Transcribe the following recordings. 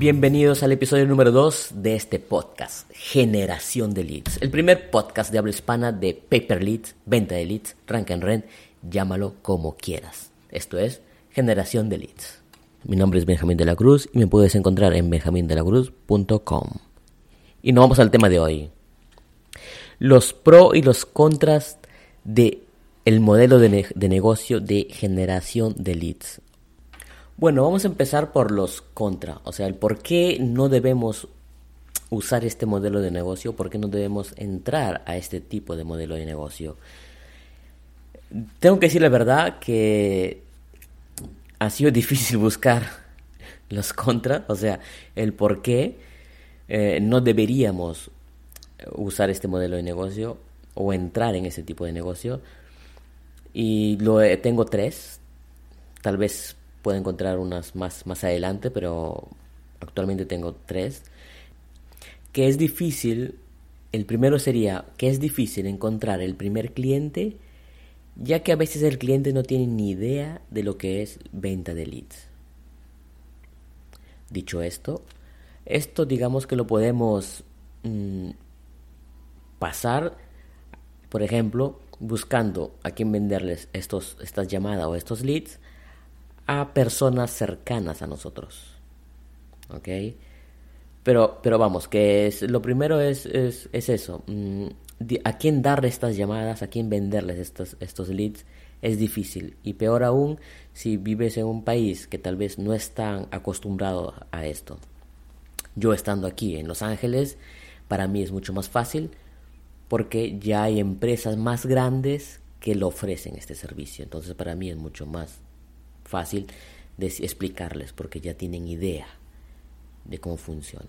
Bienvenidos al episodio número 2 de este podcast, Generación de Leads. El primer podcast de habla hispana de Paper Leads, venta de leads, rank and rent, llámalo como quieras. Esto es Generación de Leads. Mi nombre es Benjamín de la Cruz y me puedes encontrar en benjamindelacruz.com. Y nos vamos al tema de hoy. Los pros y los contras de el modelo de, de negocio de generación de leads bueno, vamos a empezar por los contra, o sea, el por qué no debemos usar este modelo de negocio, por qué no debemos entrar a este tipo de modelo de negocio. Tengo que decir la verdad que ha sido difícil buscar los contras, o sea, el por qué eh, no deberíamos usar este modelo de negocio o entrar en ese tipo de negocio. Y lo tengo tres, tal vez Puedo encontrar unas más, más adelante, pero actualmente tengo tres. Que es difícil, el primero sería que es difícil encontrar el primer cliente, ya que a veces el cliente no tiene ni idea de lo que es venta de leads. Dicho esto, esto digamos que lo podemos mm, pasar, por ejemplo, buscando a quién venderles estos, estas llamadas o estos leads a personas cercanas a nosotros. ¿Ok? Pero, pero vamos, que es, lo primero es, es, eso. Mm, a quién darle estas llamadas, a quién venderles estos, estos leads, es difícil. Y peor aún si vives en un país que tal vez no están acostumbrado a esto. Yo estando aquí en Los Ángeles, para mí es mucho más fácil porque ya hay empresas más grandes que lo ofrecen este servicio. Entonces para mí es mucho más fácil de explicarles porque ya tienen idea de cómo funciona.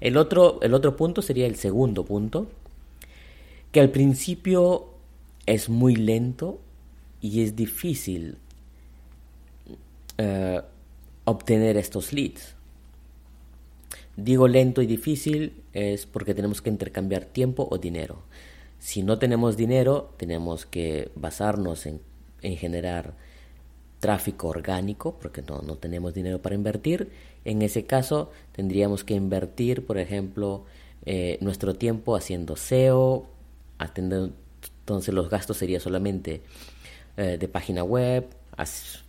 El, otro, el otro punto sería el segundo punto, que al principio es muy lento y es difícil eh, obtener estos leads. Digo lento y difícil es porque tenemos que intercambiar tiempo o dinero. Si no tenemos dinero, tenemos que basarnos en generar tráfico orgánico, porque no, no tenemos dinero para invertir. En ese caso, tendríamos que invertir, por ejemplo, eh, nuestro tiempo haciendo SEO, atender, entonces los gastos serían solamente eh, de página web,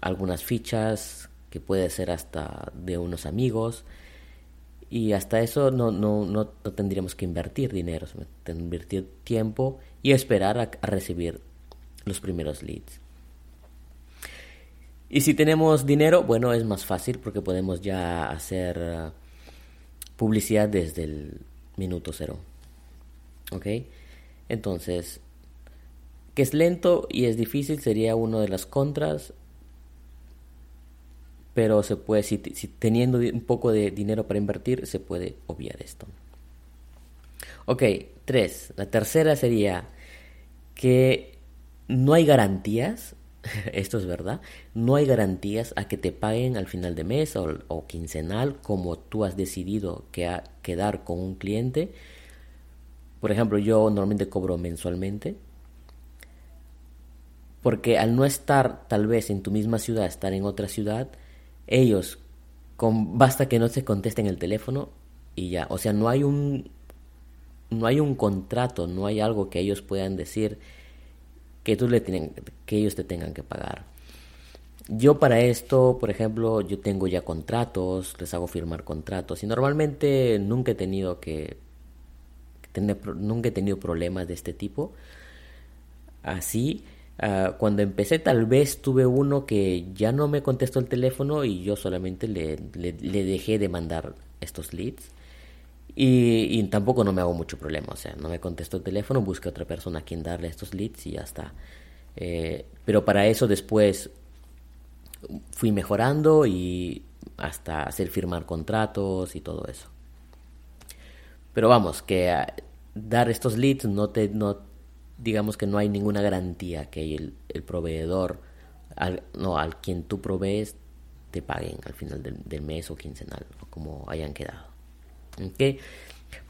algunas fichas, que puede ser hasta de unos amigos, y hasta eso no, no, no, tendríamos que invertir dinero, invertir tiempo y esperar a recibir los primeros leads. Y si tenemos dinero, bueno, es más fácil porque podemos ya hacer uh, publicidad desde el minuto cero. ¿Ok? Entonces, que es lento y es difícil sería uno de las contras. Pero se puede, si teniendo un poco de dinero para invertir, se puede obviar esto. Ok, tres. La tercera sería que no hay garantías esto es verdad, no hay garantías a que te paguen al final de mes o, quincenal como tú has decidido que quedar con un cliente. Por ejemplo, yo normalmente cobro mensualmente. Porque al no estar tal vez en tu misma ciudad, estar en otra ciudad, ellos, con, basta que no se contesten el teléfono y ya. O sea, no hay un, no hay un contrato, no hay algo que ellos puedan decir que, tú le tienen, que ellos te tengan que pagar. Yo para esto, por ejemplo, yo tengo ya contratos, les hago firmar contratos y normalmente nunca he tenido que tener, nunca he tenido problemas de este tipo. Así, ah, cuando empecé tal vez tuve uno que ya no me contestó el teléfono y yo solamente le, le, le dejé de mandar estos leads. Y, tampoco no me hago mucho problema, o sea, no me contesto el teléfono, busque otra persona a quien darle estos leads y ya está. Eh, pero para eso después fui mejorando y hasta hacer firmar contratos y todo eso. Pero vamos, que dar estos leads no te, no, digamos que no hay ninguna garantía que el, proveedor, no, al quien tú provees, te paguen al final del, mes o quincenal, como hayan quedado. ¿Okay?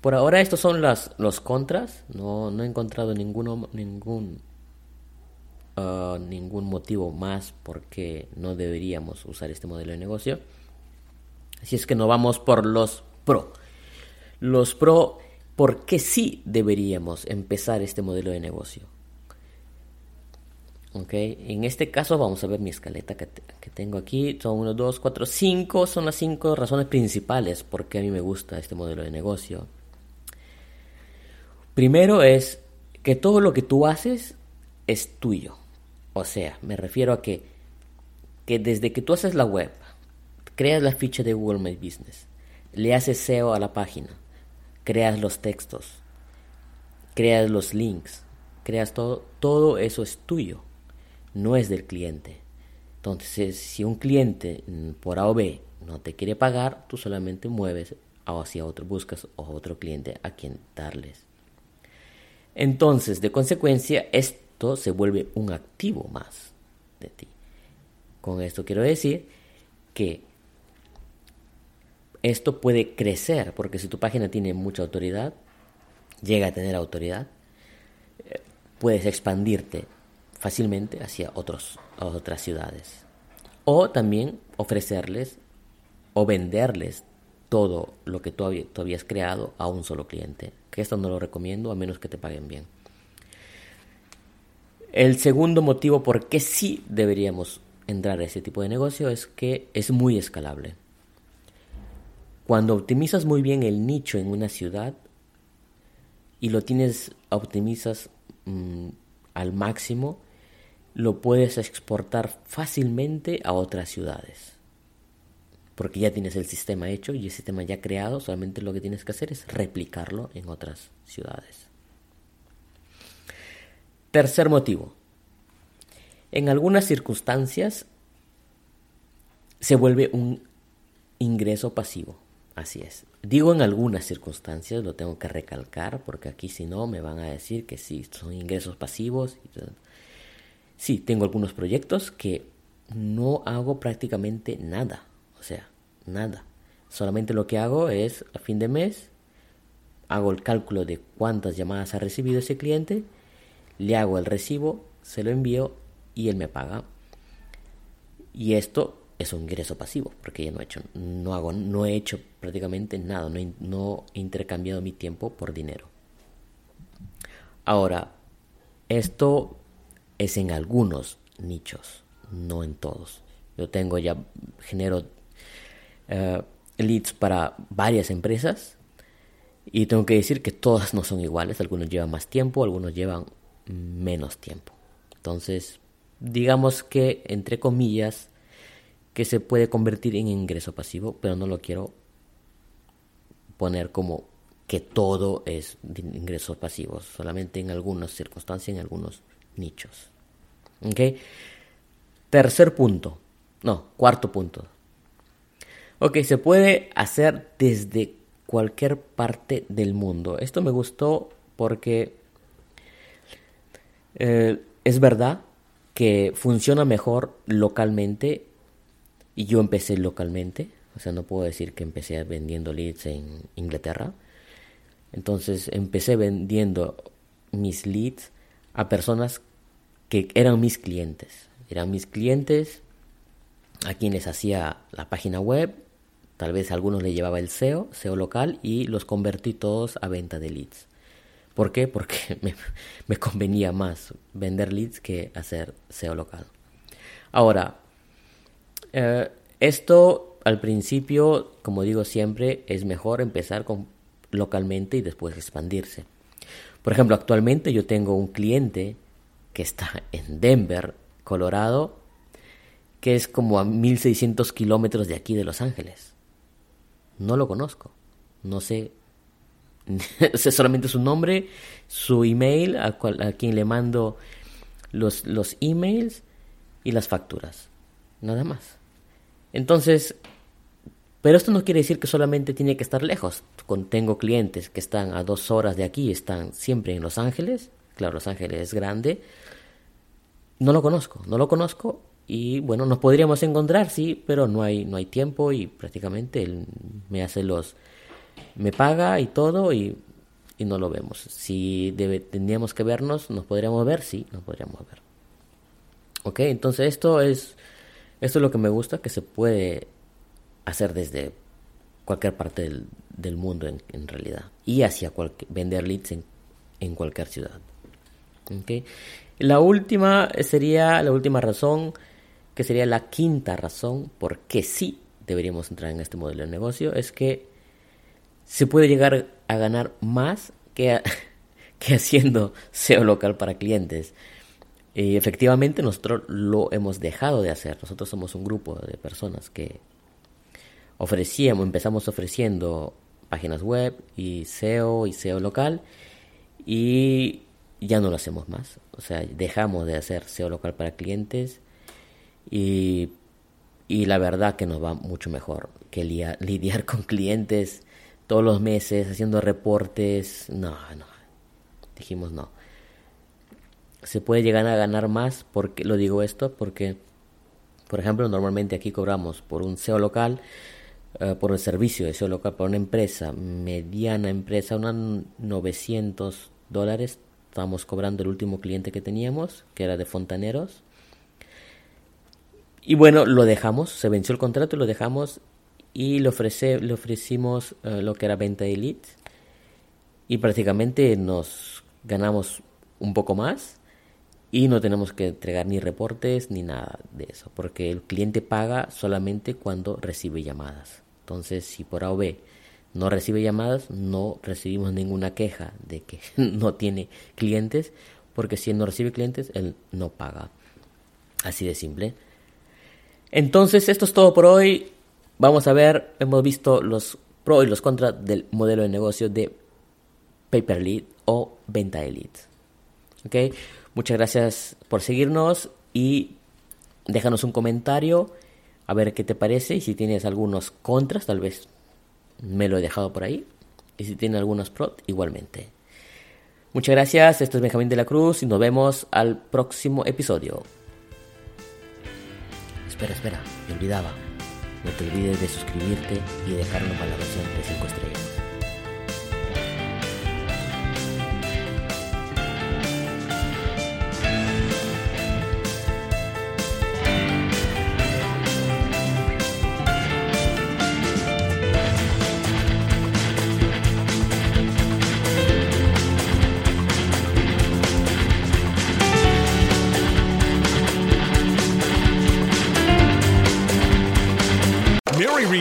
Por ahora estos son las, los contras, no, no he encontrado ninguno, ningún, uh, ningún motivo más por qué no deberíamos usar este modelo de negocio. Así es que no vamos por los pro. Los pro, ¿por qué sí deberíamos empezar este modelo de negocio? Ok, en este caso vamos a ver mi escaleta que, que tengo aquí. Son 1, 2, 4, 5. Son las 5 razones principales por qué a mí me gusta este modelo de negocio. Primero es que todo lo que tú haces es tuyo. O sea, me refiero a que, que desde que tú haces la web, creas la ficha de Google My Business, le haces SEO a la página, creas los textos, creas los links, creas todo, todo eso es tuyo no es del cliente. Entonces, si un cliente mm, por A o B no te quiere pagar, tú solamente mueves hacia otro, buscas a otro cliente a quien darles. Entonces, de consecuencia, esto se vuelve un activo más de ti. Con esto quiero decir que esto puede crecer, porque si tu página tiene mucha autoridad, llega a tener autoridad, eh, puedes expandirte fácilmente hacia otros, otras ciudades. O también ofrecerles o venderles todo lo que tú, habías creado a un solo cliente. Que esto no lo recomiendo a menos que te paguen bien. El segundo motivo por qué sí deberíamos entrar a ese tipo de negocio es que es muy escalable. Cuando optimizas muy bien el nicho en una ciudad y lo tienes, optimizas mm, al máximo, lo puedes exportar fácilmente a otras ciudades. Porque ya tienes el sistema hecho y el sistema ya creado, solamente lo que tienes que hacer es replicarlo en otras ciudades. Tercer motivo. En algunas circunstancias se vuelve un ingreso pasivo. Así es. Digo en algunas circunstancias, lo tengo que recalcar, porque aquí si no me van a decir que sí, son ingresos pasivos. Sí, tengo algunos proyectos que no hago prácticamente nada. O sea, nada. Solamente lo que hago es a fin de mes, hago el cálculo de cuántas llamadas ha recibido ese cliente, le hago el recibo, se lo envío y él me paga. Y esto es un ingreso pasivo, porque ya no he hecho, no hago, no he hecho prácticamente nada, no no he intercambiado mi tiempo por dinero. Ahora, esto es en algunos nichos, no en todos. Yo tengo ya, genero eh, leads para varias empresas y tengo que decir que todas no son iguales. Algunos llevan más tiempo, algunos llevan menos tiempo. Entonces, digamos que, entre comillas, que se puede convertir en ingreso pasivo, pero no lo quiero poner como que todo es ingresos pasivos, solamente en algunas circunstancias, en algunos nichos. ¿Ok? Tercer punto. No, cuarto punto. Ok, se puede hacer desde cualquier parte del mundo. Esto me gustó porque eh, es verdad que funciona mejor localmente y yo empecé localmente. O sea, no puedo decir que empecé vendiendo leads en Inglaterra. Entonces empecé vendiendo mis leads a personas que eran mis clientes. Eran mis clientes a quienes hacía la página web, tal vez a algunos le llevaba el SEO, SEO local, y los convertí todos a venta de leads. ¿Por qué? Porque me, convenía más vender leads que hacer SEO local. Ahora, eh, esto al principio, como digo siempre, es mejor empezar con localmente y después expandirse. Por ejemplo, actualmente yo tengo un cliente que está en Denver, Colorado, que es como a 1600 kilómetros de aquí de Los Ángeles. No lo conozco, no sé, sé solamente su nombre, su email, a, a quien le mando los, los emails y las facturas. Nada más. Entonces, pero esto no quiere decir que solamente tiene que estar lejos. Tengo clientes que están a dos horas de aquí, están siempre en Los Ángeles. Claro, Los Ángeles es grande. No lo conozco, no lo conozco. Y bueno, nos podríamos encontrar, sí, pero no hay, no hay tiempo y prácticamente él me hace los... me paga y todo y, y no lo vemos. Si debe, tendríamos que vernos, nos podríamos ver, sí, nos podríamos ver. Ok, entonces esto es, esto es lo que me gusta, que se puede hacer desde cualquier parte del, del mundo en, realidad y hacia vender leads en, en cualquier ciudad. Okay. La última sería la última razón, que sería la quinta razón por qué sí deberíamos entrar en este modelo de negocio, es que se puede llegar a ganar más que, que haciendo SEO local para clientes. Y efectivamente nosotros lo hemos dejado de hacer. Nosotros somos un grupo de personas que ofrecíamos, empezamos ofreciendo páginas web y SEO y SEO local y ya no lo hacemos más. O sea, dejamos de hacer SEO local para clientes y, y la verdad que nos va mucho mejor que lidiar con clientes todos los meses haciendo reportes. No, no. Dijimos no. Se puede llegar a ganar más porque lo digo esto porque por ejemplo, normalmente aquí cobramos por un SEO local eh, por el servicio de SEO local para una empresa, mediana empresa, unos 900 dólares. Estábamos cobrando el último cliente que teníamos, que era de fontaneros. Y bueno, lo dejamos, se venció el contrato lo dejamos y le, le ofrecimos uh, lo que era venta de leads. Y prácticamente nos ganamos un poco más y no tenemos que entregar ni reportes ni nada de eso, porque el cliente paga solamente cuando recibe llamadas. Entonces, si por A o B no recibe llamadas, no recibimos ninguna queja de que no tiene clientes, porque si él no recibe clientes, él no paga. Así de simple. Entonces, esto es todo por hoy. Vamos a ver, hemos visto los pros y los contras del modelo de negocio de Paper o venta leads. ¿Ok? Muchas gracias por seguirnos y déjanos un comentario a ver qué te parece y si tienes algunos contras, tal vez me lo he dejado por ahí. Y si tienes algunos pros, igualmente. Muchas gracias, esto es Benjamín de la Cruz y nos vemos al próximo episodio. Espera, espera, me olvidaba. No te olvides de suscribirte y dejar una valoración de 5 estrellas.